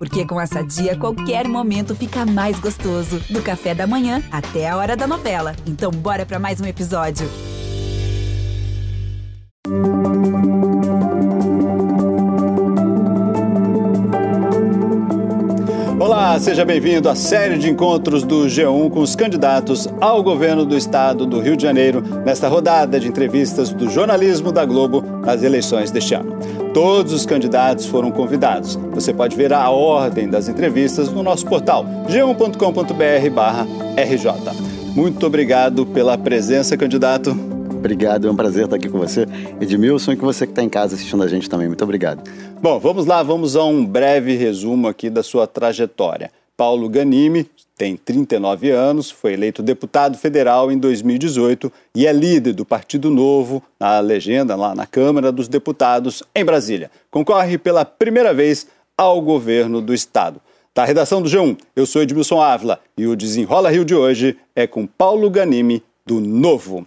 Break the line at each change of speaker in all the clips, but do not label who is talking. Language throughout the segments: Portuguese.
Porque com essa dia, qualquer momento fica mais gostoso. Do café da manhã até a hora da novela. Então, bora para mais um episódio.
Olá, seja bem-vindo à série de encontros do G1 com os candidatos ao governo do estado do Rio de Janeiro, nesta rodada de entrevistas do jornalismo da Globo nas eleições deste ano. Todos os candidatos foram convidados. Você pode ver a ordem das entrevistas no nosso portal g1.com.br/rj. Muito obrigado pela presença, candidato.
Obrigado, é um prazer estar aqui com você. Edmilson, e com você que está em casa assistindo a gente também. Muito obrigado.
Bom, vamos lá, vamos a um breve resumo aqui da sua trajetória. Paulo Ganimi tem 39 anos, foi eleito deputado federal em 2018 e é líder do Partido Novo na legenda lá na Câmara dos Deputados em Brasília. Concorre pela primeira vez ao governo do estado. Da redação do G1, eu sou Edmilson Ávila e o Desenrola Rio de hoje é com Paulo Ganimi do Novo.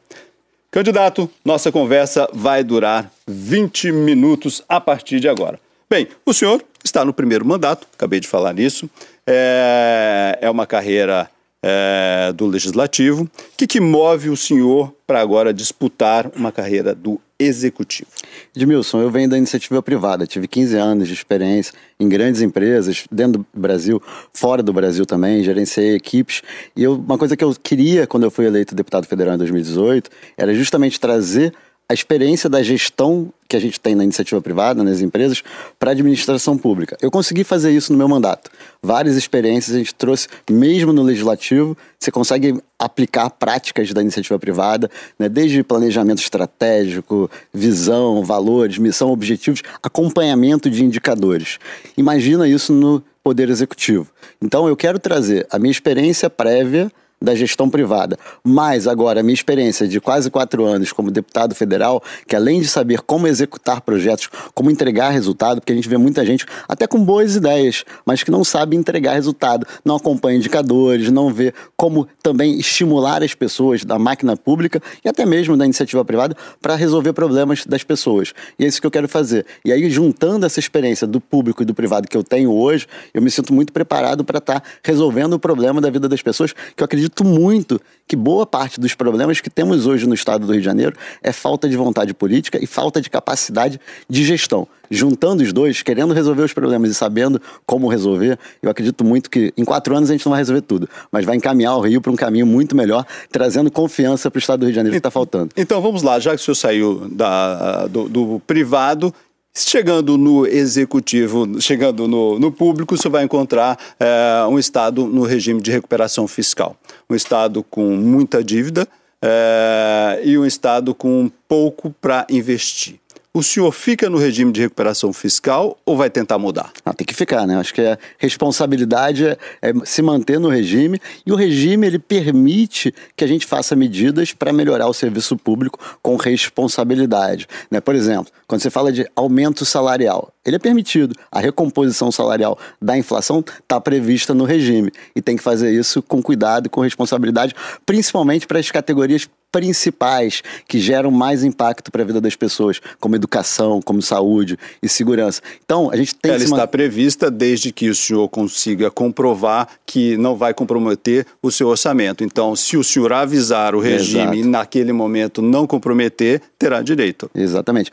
Candidato, nossa conversa vai durar 20 minutos a partir de agora. Bem, o senhor está no primeiro mandato, acabei de falar nisso. É, é uma carreira é, do Legislativo. O que, que move o senhor para agora disputar uma carreira do Executivo?
Edmilson, eu venho da iniciativa privada. Tive 15 anos de experiência em grandes empresas, dentro do Brasil, fora do Brasil também. Gerenciei equipes. E eu, uma coisa que eu queria, quando eu fui eleito deputado federal em 2018, era justamente trazer a experiência da gestão que a gente tem na iniciativa privada, nas empresas, para a administração pública. Eu consegui fazer isso no meu mandato. Várias experiências a gente trouxe, mesmo no legislativo, você consegue aplicar práticas da iniciativa privada, né, desde planejamento estratégico, visão, valores, missão, objetivos, acompanhamento de indicadores. Imagina isso no Poder Executivo. Então, eu quero trazer a minha experiência prévia da gestão privada. Mas agora, a minha experiência de quase quatro anos como deputado federal, que além de saber como executar projetos, como entregar resultado, porque a gente vê muita gente até com boas ideias, mas que não sabe entregar resultado, não acompanha indicadores, não vê como também estimular as pessoas da máquina pública e até mesmo da iniciativa privada para resolver problemas das pessoas. E é isso que eu quero fazer. E aí, juntando essa experiência do público e do privado que eu tenho hoje, eu me sinto muito preparado para estar tá resolvendo o problema da vida das pessoas, que eu acredito acredito muito que boa parte dos problemas que temos hoje no estado do Rio de Janeiro é falta de vontade política e falta de capacidade de gestão. Juntando os dois, querendo resolver os problemas e sabendo como resolver, eu acredito muito que em quatro anos a gente não vai resolver tudo, mas vai encaminhar o Rio para um caminho muito melhor, trazendo confiança para o estado do Rio de Janeiro que está faltando.
Então vamos lá, já que o senhor saiu da, do, do privado Chegando no executivo, chegando no, no público, você vai encontrar é, um Estado no regime de recuperação fiscal. Um Estado com muita dívida é, e um Estado com pouco para investir o senhor fica no regime de recuperação fiscal ou vai tentar mudar?
Ah, tem que ficar, né? Acho que a responsabilidade é, é, se manter no regime e o regime ele permite que a gente faça medidas para melhorar o serviço público com responsabilidade. Né? Por exemplo, quando você fala de aumento salarial, ele é permitido. A recomposição salarial da inflação está prevista no regime e tem que fazer isso com cuidado e com responsabilidade, principalmente para as categorias principais que geram mais impacto para a vida das pessoas, como educação, como saúde e segurança. Então, a gente tem
Ela está prevista desde que o senhor consiga comprovar que não vai comprometer o seu orçamento. Então, se o senhor avisar o regime Exato. e naquele momento não comprometer, terá direito.
Exatamente.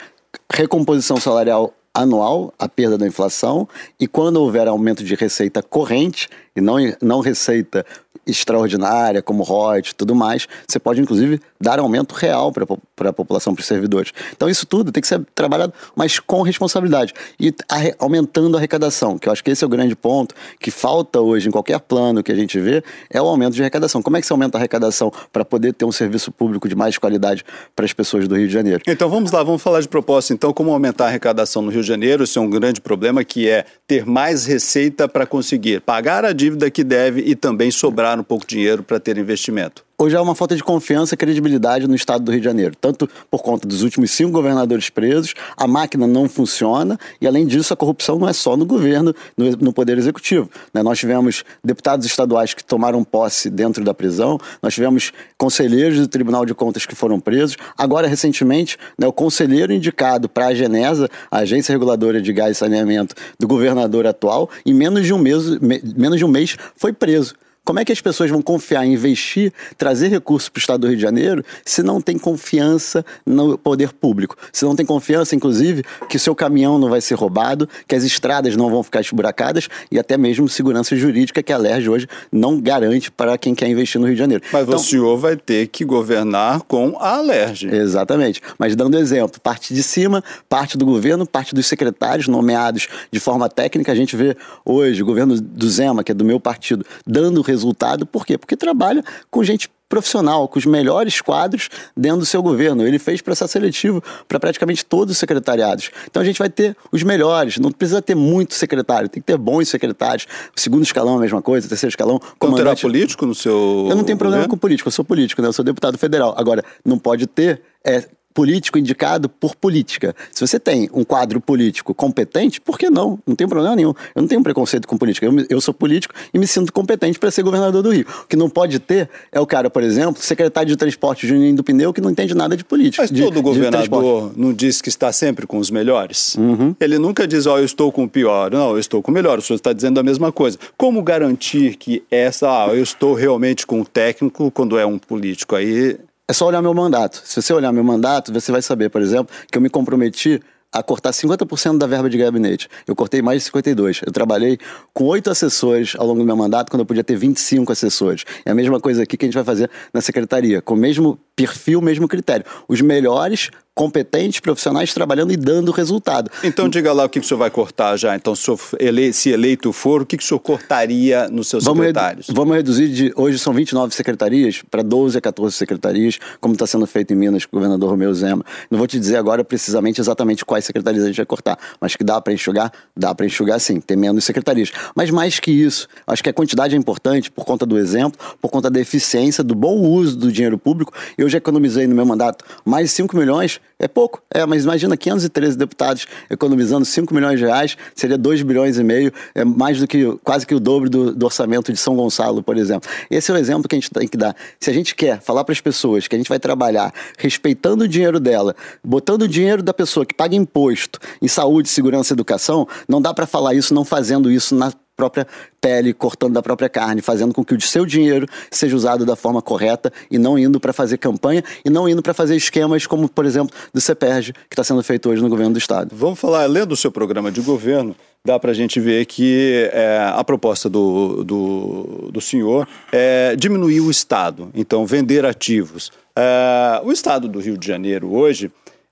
Recomposição salarial anual, a perda da inflação, e quando houver aumento de receita corrente, e não, não receita extraordinária, como e tudo mais, você pode inclusive dar aumento real para a população, para os servidores. Então isso tudo tem que ser trabalhado, mas com responsabilidade e aumentando a arrecadação, que eu acho que esse é o grande ponto que falta hoje em qualquer plano que a gente vê, é o aumento de arrecadação. Como é que você aumenta a arrecadação para poder ter um serviço público de mais qualidade para as pessoas do Rio de Janeiro?
Então vamos lá, vamos falar de propósito. Então, como aumentar a arrecadação no Rio de Janeiro? Isso é um grande problema que é ter mais receita para conseguir pagar a dívida que deve e também sobrar um pouco de dinheiro para ter investimento.
Hoje há uma falta de confiança e credibilidade no estado do Rio de Janeiro, tanto por conta dos últimos cinco governadores presos, a máquina não funciona e, além disso, a corrupção não é só no governo, no, no Poder Executivo. Né? Nós tivemos deputados estaduais que tomaram posse dentro da prisão, nós tivemos conselheiros do Tribunal de Contas que foram presos, agora, recentemente, né, o conselheiro indicado para a Genesa, a Agência Reguladora de Gás e Saneamento do governador atual, em menos de um mês, menos de um mês foi preso. Como é que as pessoas vão confiar em investir, trazer recursos para o Estado do Rio de Janeiro, se não tem confiança no poder público? Se não tem confiança, inclusive, que o seu caminhão não vai ser roubado, que as estradas não vão ficar esburacadas e até mesmo segurança jurídica que a LERJ hoje não garante para quem quer investir no Rio de Janeiro.
Mas então, o senhor vai ter que governar com a LERJ.
Exatamente. Mas dando exemplo, parte de cima, parte do governo, parte dos secretários nomeados de forma técnica. A gente vê hoje o governo do Zema, que é do meu partido, dando resultado. Por quê? Porque trabalha com gente profissional, com os melhores quadros dentro do seu governo. Ele fez processo seletivo para praticamente todos os secretariados. Então a gente vai ter os melhores, não precisa ter muito secretário, tem que ter bons secretários. O segundo escalão é a mesma coisa, terceiro escalão.
Então terá político no seu.
Eu não tenho problema
governo?
com político, eu sou político, né? Eu sou deputado federal. Agora, não pode ter é, político indicado por política. Se você tem um quadro político competente, por que não? Não tem problema nenhum. Eu não tenho preconceito com política. Eu, eu sou político e me sinto competente para ser governador do Rio. O que não pode ter é o cara, por exemplo, secretário de transporte Juninho do Pneu, que não entende nada de política.
Mas
de,
todo governador não diz que está sempre com os melhores?
Uhum.
Ele nunca diz, ó, oh, eu estou com o pior. Não, eu estou com o melhor. O senhor está dizendo a mesma coisa. Como garantir que essa, ah, eu estou realmente com o técnico quando é um político? Aí
é só olhar meu mandato. Se você olhar meu mandato, você vai saber, por exemplo, que eu me comprometi a cortar 50% da verba de gabinete. Eu cortei mais de 52. Eu trabalhei com oito assessores ao longo do meu mandato, quando eu podia ter 25 assessores. É a mesma coisa aqui que a gente vai fazer na secretaria, com o mesmo perfil, mesmo critério. Os melhores competentes, profissionais trabalhando e dando resultado.
Então diga lá o que o senhor vai cortar já. Então, se eleito for, o que o senhor cortaria nos seus
vamos
secretários?
Redu vamos reduzir de. Hoje são 29 secretarias para 12 a 14 secretarias, como está sendo feito em Minas com o governador Romeu Zema. Não vou te dizer agora precisamente exatamente quais secretarias a gente vai cortar, mas que dá para enxugar? Dá para enxugar sim, tem menos secretarias. Mas mais que isso, acho que a quantidade é importante por conta do exemplo, por conta da eficiência, do bom uso do dinheiro público. Eu já economizei no meu mandato mais de 5 milhões é pouco, é, mas imagina 513 deputados economizando 5 milhões de reais, seria 2 bilhões e meio, é mais do que quase que o dobro do, do orçamento de São Gonçalo, por exemplo. Esse é o exemplo que a gente tem que dar. Se a gente quer falar para as pessoas que a gente vai trabalhar respeitando o dinheiro dela, botando o dinheiro da pessoa que paga imposto em saúde, segurança e educação, não dá para falar isso não fazendo isso na própria pele, cortando da própria carne, fazendo com que o seu dinheiro seja usado da forma correta e não indo para fazer campanha e não indo para fazer esquemas como, por exemplo, do CEPERG, que está sendo feito hoje no governo do Estado.
Vamos falar, lendo o seu programa de governo, dá para a gente ver que é, a proposta do, do, do senhor é diminuir o Estado, então vender ativos. É, o Estado do Rio de Janeiro hoje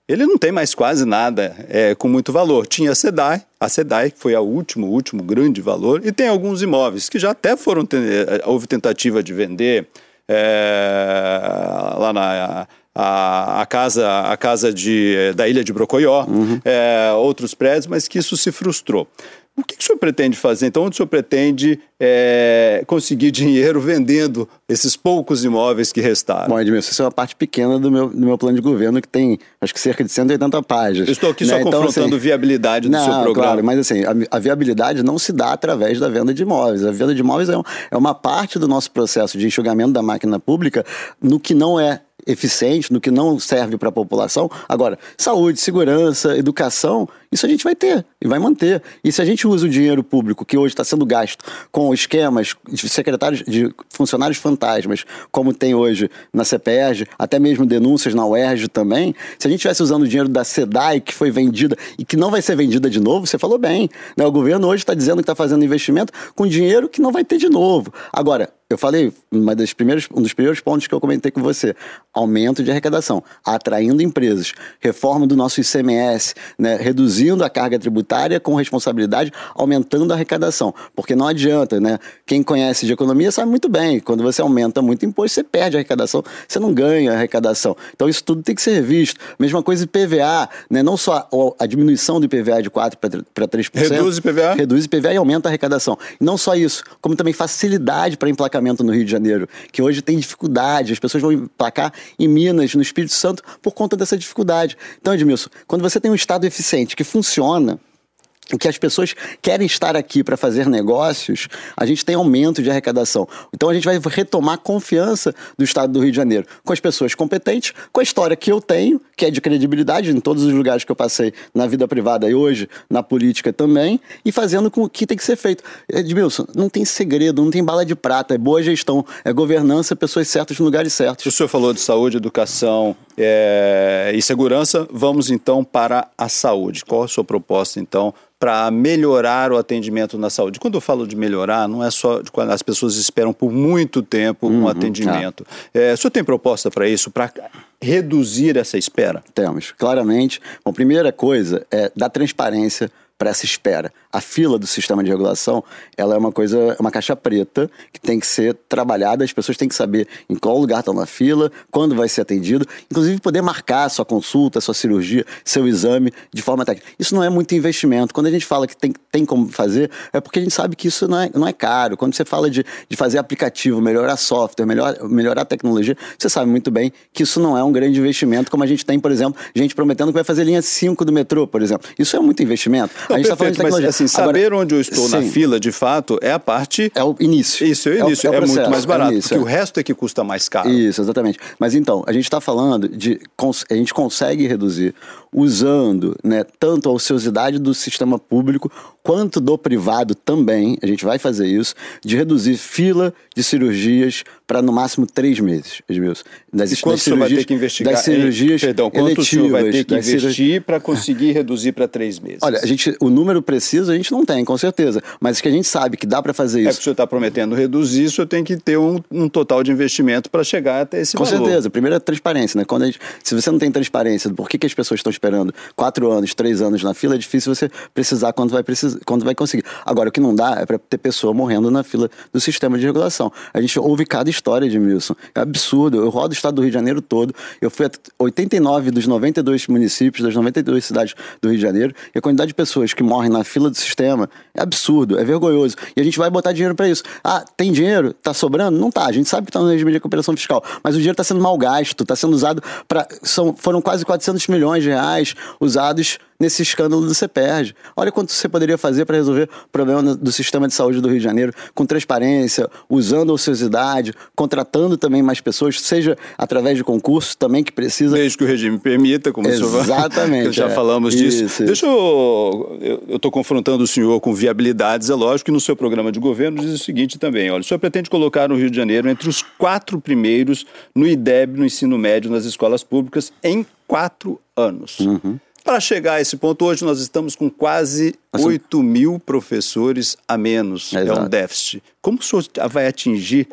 ele não tem mais quase nada é, com muito valor. Tinha a SEDAI, a SEDAI, foi a último, o último grande valor, e tem alguns imóveis que já até foram, é, houve tentativa de vender é, lá na a, a, casa, a casa de, da ilha de Brocoió, uhum. é, outros prédios, mas que isso se frustrou. O que, que o senhor pretende fazer? Então, onde o senhor pretende é, conseguir dinheiro vendendo esses poucos imóveis que restaram?
Bom, Edmilson, isso é uma parte pequena do meu, do meu plano de governo, que tem acho que cerca de 180 páginas.
Eu estou aqui né? só então, confrontando assim, viabilidade do
não,
seu programa.
Claro, mas assim, a, a, viabilidade não se dá através da venda de imóveis. A venda de imóveis é, um, é uma parte do nosso processo de enxugamento da máquina pública no que não é eficiente, no que não serve para a população. Agora, saúde, segurança, educação, isso a gente vai ter e vai manter. E se a gente usa o dinheiro público que hoje está sendo gasto com esquemas de secretários, de funcionários fantasmas, como tem hoje na CPERG, até mesmo denúncias na UERJ também, se a gente estivesse usando o dinheiro da SEDAI, que foi vendida e que não vai ser vendida de novo, você falou bem. Né? O governo hoje está dizendo que está fazendo investimento com dinheiro que não vai ter de novo. Agora, eu falei, uma das primeiras, um dos primeiros pontos que eu comentei com você, aumento de arrecadação, atraindo empresas, reforma do nosso ICMS, né, reduzindo a carga tributária com responsabilidade, aumentando a arrecadação. Porque não adianta, né? Quem conhece de economia sabe muito bem, quando você aumenta muito imposto, você perde a arrecadação, você não ganha a arrecadação. Então isso tudo tem que ser visto. Mesma coisa IPVA, né? não só a diminuição do IPVA de 4% para 3%.
Reduz o IPVA?
Reduz o IPVA e aumenta a arrecadação. E não só isso, como também facilidade para emplacar no Rio de Janeiro, que hoje tem dificuldade, as pessoas vão emplacar em Minas, no Espírito Santo, por conta dessa dificuldade. Então, Edmilson, quando você tem um Estado eficiente que funciona, que as pessoas querem estar aqui para fazer negócios, a gente tem aumento de arrecadação. Então a gente vai retomar a confiança do Estado do Rio de Janeiro com as pessoas competentes, com a história que eu tenho, que é de credibilidade em todos os lugares que eu passei na vida privada e hoje na política também, e fazendo com o que tem que ser feito. Edmilson, não tem segredo, não tem bala de prata, é boa gestão, é governança, pessoas certas no lugares certos.
O senhor falou de saúde, educação é, e segurança, vamos então para a saúde. Qual a sua proposta então? Para melhorar o atendimento na saúde. Quando eu falo de melhorar, não é só de quando as pessoas esperam por muito tempo uhum, um atendimento. Ah. É, o senhor tem proposta para isso, para reduzir essa espera?
Temos, claramente. Bom, primeira coisa é dar transparência para essa espera. A fila do sistema de regulação, ela é uma coisa, uma caixa preta que tem que ser trabalhada, as pessoas têm que saber em qual lugar estão na fila, quando vai ser atendido, inclusive poder marcar sua consulta, sua cirurgia, seu exame de forma técnica. Isso não é muito investimento. Quando a gente fala que tem, tem como fazer, é porque a gente sabe que isso não é, não é caro. Quando você fala de, de fazer aplicativo, melhorar software, melhor, melhorar a tecnologia, você sabe muito bem que isso não é um grande investimento, como a gente tem, por exemplo, gente prometendo que vai fazer linha 5 do metrô, por exemplo. Isso é muito investimento.
Não, a gente está falando de tecnologia. Mas, assim, saber Agora, onde eu estou sim. na fila, de fato, é a parte.
É o início.
Isso, é o início. É, o, é, é muito mais barato, é início, porque o resto é que custa mais caro.
Isso, exatamente. Mas então, a gente está falando de. A gente consegue reduzir usando né, tanto a ociosidade do sistema público quanto do privado também, a gente vai fazer isso, de reduzir fila de cirurgias para no máximo três meses, Edmilson.
Das, e quanto cirurgias, vai ter que investigar?
Das cirurgias
perdão, quanto o senhor vai ter que investir para conseguir reduzir para três meses?
Olha, a gente, o número preciso a gente não tem, com certeza, mas que a gente sabe que dá para fazer isso. É
que o senhor está prometendo reduzir, isso tem que ter um, um total de investimento para chegar até esse
com
valor.
Com certeza, primeiro é transparência, né? Quando gente, se você não tem transparência do porquê que as pessoas estão esperando quatro anos, três anos na fila, é difícil você precisar quando vai, precisar, quando vai conseguir. Agora, o que não dá é para ter pessoa morrendo na fila do sistema de regulação. A gente ouve cada história de Wilson. É absurdo. Eu rodo o estado do Rio de Janeiro todo. Eu fui a 89 dos 92 municípios, das 92 cidades do Rio de Janeiro. E a quantidade de pessoas que morrem na fila do sistema é absurdo, é vergonhoso. E a gente vai botar dinheiro para isso. Ah, tem dinheiro? Tá sobrando? Não tá. A gente sabe que está no regime de recuperação fiscal. Mas o dinheiro está sendo mal gasto, está sendo usado para. Foram quase 400 milhões de reais usados nesse escândalo do CEPERJ. Olha quanto você poderia fazer para resolver o problema do sistema de saúde do Rio de Janeiro com transparência, usando a ociosidade, contratando também mais pessoas, seja através de concursos também que precisa.
Desde que o regime permita, como
Exatamente.
o senhor já é. falamos disso. Isso, Deixa eu. Eu estou confrontando o senhor com viabilidades. É lógico que no seu programa de governo diz o seguinte também: olha, o senhor pretende colocar o Rio de Janeiro entre os quatro primeiros no IDEB, no ensino médio, nas escolas públicas, em quatro anos. Uhum. Para chegar a esse ponto, hoje nós estamos com quase Nossa. 8 mil professores a menos. É, é um déficit. Como o senhor vai atingir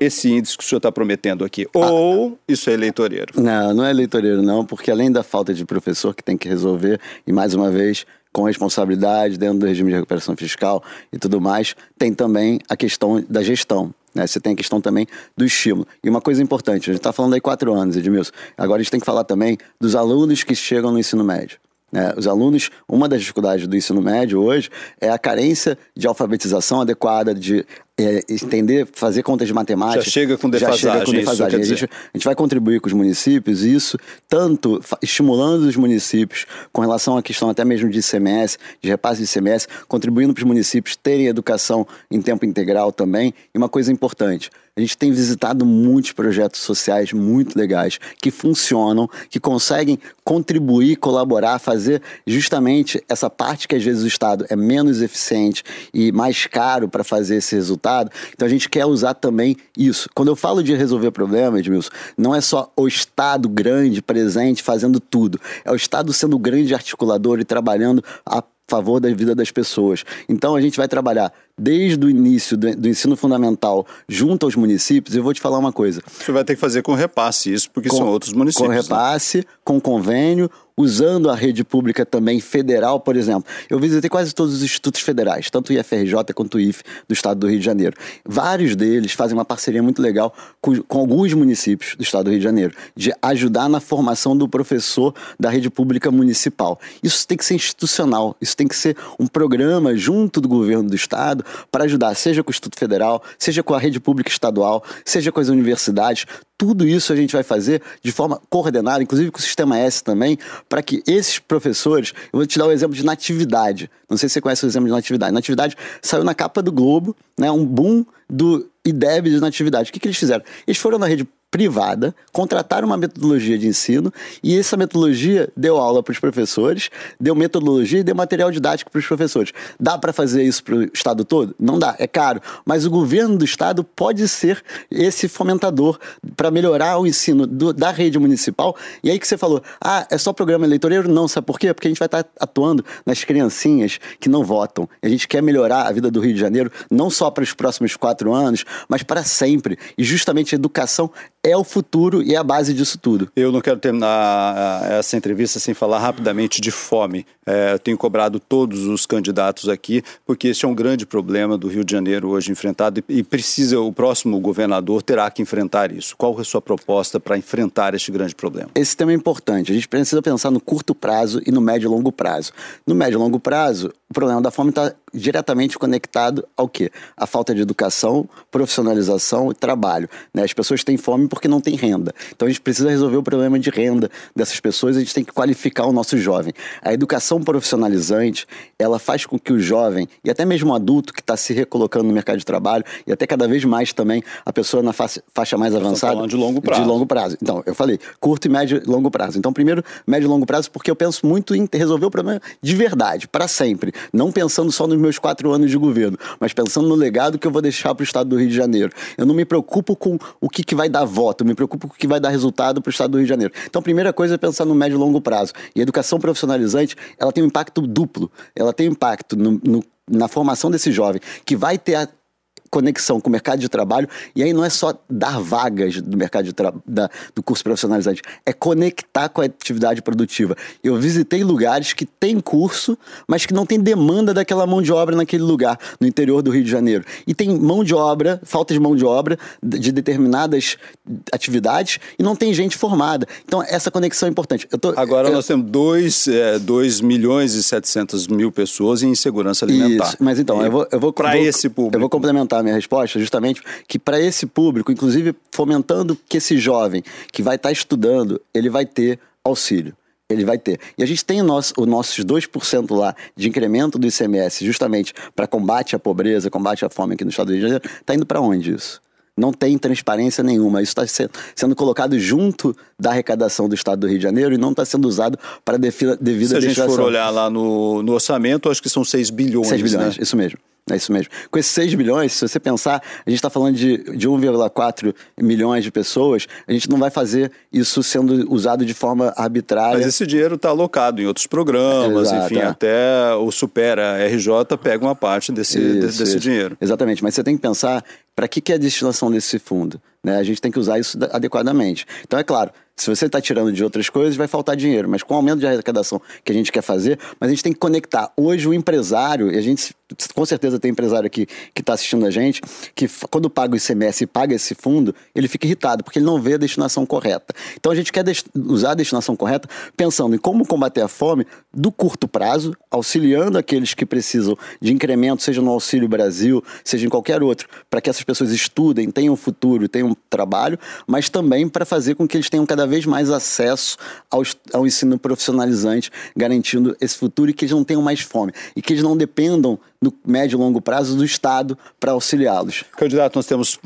esse índice que o senhor está prometendo aqui? Ou ah, isso é eleitoreiro?
Não, não é eleitoreiro, não, porque além da falta de professor que tem que resolver, e mais uma vez, com responsabilidade dentro do regime de recuperação fiscal e tudo mais, tem também a questão da gestão. Né? Você tem a questão também do estímulo. E uma coisa importante, a gente está falando aí quatro anos, Edmilson. Agora a gente tem que falar também dos alunos que chegam no ensino médio. Né? Os alunos, uma das dificuldades do ensino médio hoje é a carência de alfabetização adequada, de é, entender, fazer contas de matemática.
Já chega com defasagem. Já chega com defasagem.
A gente, a, gente, vai contribuir com os municípios, isso, tanto estimulando os municípios com relação à questão até mesmo de ICMS, de repasse de ICMS, contribuindo para os municípios terem educação em tempo integral também. E uma coisa importante, a gente tem visitado muitos projetos sociais muito legais que funcionam, que conseguem contribuir, colaborar, fazer justamente essa parte que às vezes o Estado é menos eficiente e mais caro para fazer esse resultado. Então a gente quer usar também isso. Quando eu falo de resolver problemas, Edmilson, não é só o Estado grande, presente, fazendo tudo. É o Estado sendo grande articulador e trabalhando a favor da vida das pessoas. Então a gente vai trabalhar desde o início do, ensino fundamental junto aos municípios. Eu vou te falar uma coisa.
Você vai ter que fazer com repasse isso, porque com, são outros municípios.
Com né? repasse, né? com convênio, usando a rede pública também federal, por exemplo. Eu visitei quase todos os institutos federais, tanto o IFRJ quanto o IF do estado do Rio de Janeiro. Vários deles fazem uma parceria muito legal com, com alguns municípios do estado do Rio de Janeiro, de ajudar na formação do professor da rede pública municipal. Isso tem que ser institucional, isso tem que ser um programa junto do governo do estado para ajudar, seja com o Instituto Federal, seja com a rede pública estadual, seja com as universidades, tudo isso a gente vai fazer de forma coordenada, inclusive com o Sistema S também, para que esses professores. Eu vou te dar o um exemplo de natividade. Não sei se você conhece o exemplo de natividade. Natividade saiu na capa do Globo, né, um boom do IDEB de natividade. O que, que eles fizeram? Eles foram na rede privada, contrataram uma metodologia de ensino e essa metodologia deu aula para os professores, deu metodologia e deu material didático para os professores. Dá para fazer isso para o estado todo? Não dá, é caro. Mas o governo do estado pode ser esse fomentador para melhorar o ensino do, da rede municipal. E aí que você falou, ah, é só programa eleitoreiro? Não, sabe por quê? Porque a gente vai estar tá atuando nas criancinhas que não votam. A gente quer melhorar a vida do Rio de Janeiro, não só para os próximos quatro anos, mas para sempre. E justamente a educação é o futuro e é a base disso tudo.
Eu não quero terminar ah, essa entrevista sem falar rapidamente de fome. É, eu tenho cobrado todos os candidatos aqui, porque este é um grande problema do Rio de Janeiro hoje enfrentado e precisa, o próximo governador terá que enfrentar isso. Qual é a sua proposta para enfrentar este grande problema?
Esse tema é importante. A gente precisa pensar no curto prazo e no médio e longo prazo. No médio e longo prazo, o problema da fome está diretamente conectado ao quê? A falta de educação, profissionalização e trabalho. Né? As pessoas têm fome porque não têm renda. Então a gente precisa resolver o problema de renda dessas pessoas, a gente tem que qualificar o nosso jovem. A educação profissionalizante, ela faz com que o jovem, e até mesmo o adulto que está se recolocando no mercado de trabalho, e até cada vez mais também a pessoa na faixa, faixa mais avançada.
de longo prazo.
De longo prazo. Então, eu falei, curto e médio e longo prazo. Então, primeiro, médio e longo prazo, porque eu penso muito em resolver o problema de verdade, para sempre. Não pensando só nos meus quatro anos de governo, mas pensando no legado que eu vou deixar para o estado do Rio de Janeiro. Eu não me preocupo com o que, que vai dar voto, eu me preocupo com o que vai dar resultado para o estado do Rio de Janeiro. Então, a primeira coisa é pensar no médio e longo prazo. E a educação profissionalizante, ela tem um impacto duplo. Ela tem impacto no, no na formação desse jovem, que vai ter a conexão com o mercado de trabalho, e aí não é só dar vagas do mercado de da, do curso profissionalizante, é conectar com a atividade produtiva. Eu visitei lugares que têm curso, mas que não tem demanda daquela mão de obra naquele lugar, no interior do Rio de Janeiro. E tem mão de obra, falta de mão de obra de determinadas atividades e não tem gente formada. Então, essa conexão é importante.
Tô, Agora eu... nós temos 2 é, dois milhões e 700 mil pessoas em insegurança alimentar. Isso,
mas então, e eu vou... Eu vou
para esse público.
Eu vou complementar a minha resposta justamente que para esse público, inclusive fomentando que esse jovem que vai estar tá estudando, ele vai ter auxílio. Ele vai ter. E a gente tem o nosso, os nossos 2% lá de incremento do ICMS, justamente para combate à pobreza, combate à fome aqui no estado do Rio de Janeiro. Está indo para onde isso? Não tem transparência nenhuma. Isso está sendo, sendo colocado junto da arrecadação do Estado do Rio de Janeiro e não está sendo usado para devida,
Se a gente for olhar lá no, no orçamento, acho que são 6 bilhões.
6 bilhões,
né?
isso mesmo. É isso mesmo. Com esses 6 bilhões, se você pensar, a gente está falando de, de 1,4 milhões de pessoas, a gente não vai fazer isso sendo usado de forma arbitrária.
Mas esse dinheiro está alocado em outros programas, Exato, enfim, é. até o Supera RJ pega uma parte desse, isso, desse isso. dinheiro.
Exatamente, mas você tem que pensar para que, que é a destinação desse fundo. Né? A gente tem que usar isso adequadamente. Então, é claro, se você está tirando de outras coisas, vai faltar dinheiro. Mas com o aumento de arrecadação que a gente quer fazer, mas a gente tem que conectar. Hoje o empresário, e a gente com certeza tem empresário aqui que está assistindo a gente, que quando paga o ICMS e paga esse fundo, ele fica irritado, porque ele não vê a destinação correta. Então a gente quer usar a destinação correta pensando em como combater a fome do curto prazo, auxiliando aqueles que precisam de incremento, seja no Auxílio Brasil, seja em qualquer outro, para que essas pessoas estudem, tenham futuro, tenham trabalho, mas também para fazer com que eles tenham cada vez mais acesso ao, ao ensino profissionalizante, garantindo esse futuro e que eles não tenham mais fome e que eles não dependam no médio e longo prazo do Estado para auxiliá-los.
Candidato, nós temos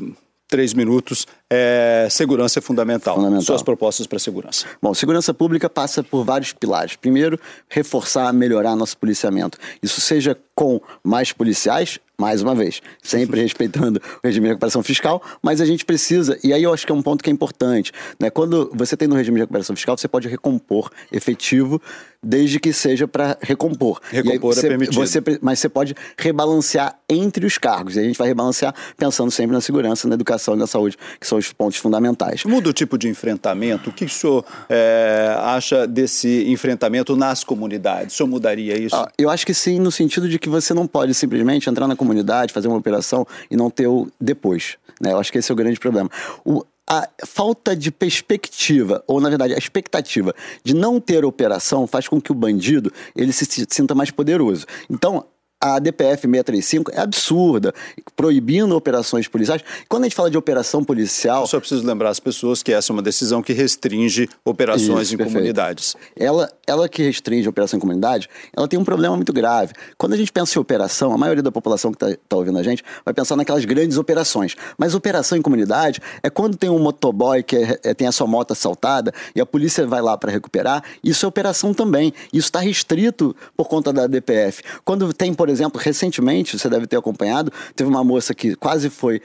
três minutos. É, segurança é fundamental. fundamental. Suas propostas para segurança.
Bom, segurança pública passa por vários pilares. Primeiro, reforçar, melhorar nosso policiamento. Isso seja com mais policiais, mais uma vez, sempre respeitando o regime de recuperação fiscal, mas a gente precisa, e aí eu acho que é um ponto que é importante, né? Quando você tem no regime de recuperação fiscal, você pode recompor efetivo, desde que seja para recompor.
Recompor é
você,
é permitido.
Você, mas você pode rebalancear entre os cargos, e a gente vai rebalancear pensando sempre na segurança, na educação e na saúde, que são são os pontos fundamentais.
Muda o tipo de enfrentamento? O que o senhor é, acha desse enfrentamento nas comunidades? O senhor mudaria isso? Ah,
eu acho que sim, no sentido de que você não pode simplesmente entrar na comunidade, fazer uma operação e não ter o depois. Né? Eu acho que esse é o grande problema. O, a falta de perspectiva, ou na verdade a expectativa de não ter operação faz com que o bandido ele se sinta mais poderoso. Então, a DPF 635 é absurda, proibindo operações policiais. Quando a gente fala de operação policial. Eu
só preciso lembrar as pessoas que essa é uma decisão que restringe operações Isso, em perfeito. comunidades.
Ela, ela que restringe operação em comunidade, ela tem um problema muito grave. Quando a gente pensa em operação, a maioria da população que está tá ouvindo a gente vai pensar naquelas grandes operações. Mas operação em comunidade é quando tem um motoboy que é, é, tem a sua moto assaltada e a polícia vai lá para recuperar. Isso é operação também. Isso está restrito por conta da DPF. Quando tem, por exemplo, recentemente, você deve ter acompanhado, teve uma moça que quase foi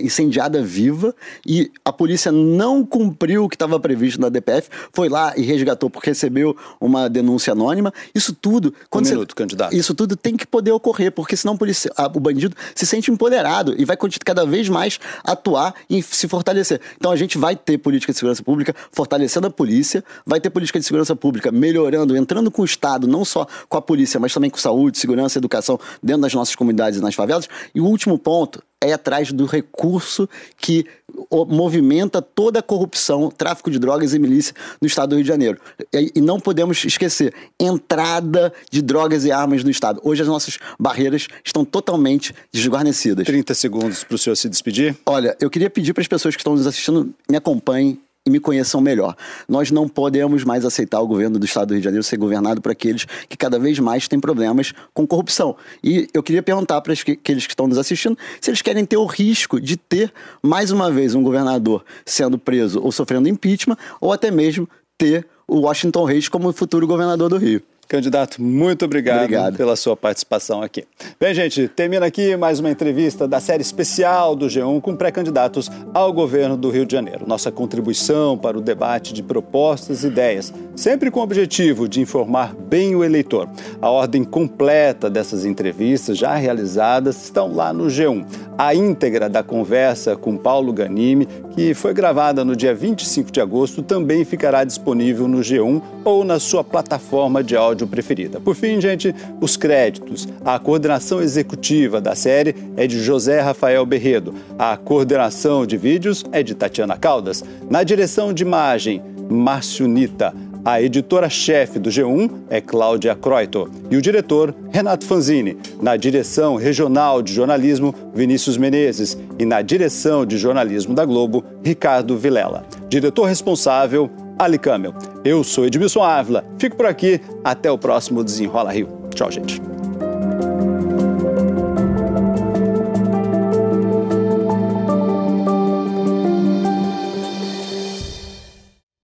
incendiada viva e a polícia não cumpriu o que estava previsto na DPF, foi lá e resgatou porque recebeu uma denúncia anônima. Isso tudo.
Quando um minuto, você, candidato.
Isso tudo tem que poder ocorrer, porque senão o, policia, o bandido se sente empoderado e vai cada vez mais atuar e se fortalecer. Então a gente vai ter política de segurança pública fortalecendo a polícia, vai ter política de segurança pública melhorando, entrando com o Estado, não só com a polícia, mas também com saúde, segurança, educação dentro das nossas comunidades e nas favelas. E o último ponto é atrás do recurso que movimenta toda a corrupção, tráfico de drogas e milícia no estado do Rio de Janeiro. E não podemos esquecer, entrada de drogas e armas no estado. Hoje as nossas barreiras estão totalmente desguarnecidas.
30 segundos para o senhor se despedir.
Olha, eu queria pedir para as pessoas que estão nos assistindo, me acompanhem me conheçam melhor. Nós não podemos mais aceitar o governo do Estado do Rio de Janeiro ser governado por aqueles que cada vez mais têm problemas com corrupção. E eu queria perguntar para aqueles que estão nos assistindo se eles querem ter o risco de ter, mais uma vez, um governador sendo preso ou sofrendo impeachment, ou até mesmo ter o Washington Reis como futuro governador do Rio.
Candidato, muito obrigado,
obrigado,
pela sua participação aqui. Bem, gente, termina aqui mais uma entrevista da série especial do G1 com pré-candidatos ao governo do Rio de Janeiro. Nossa contribuição para o debate de propostas e ideias, sempre com o objetivo de informar bem o eleitor. A ordem completa dessas entrevistas já realizadas estão lá no G1. A íntegra da conversa com Paulo Ganimi, que foi gravada no dia 25 de agosto, também ficará disponível no G1 ou na sua plataforma de áudio áudio preferida. Por fim, gente, os créditos. A coordenação executiva da série é de José Rafael Berredo. A coordenação de vídeos é de Tatiana Caldas. Na direção de imagem, Márcio Nita. A editora-chefe do G1 é Cláudia Croito e o diretor, Renato Fanzini. Na direção regional de jornalismo, Vinícius Menezes. E na direção de jornalismo da Globo, Ricardo Vilela. Diretor responsável, Ali Camel. Eu sou Edmilson Ávila. Fico por aqui. Até o próximo Desenrola Rio. Tchau, gente.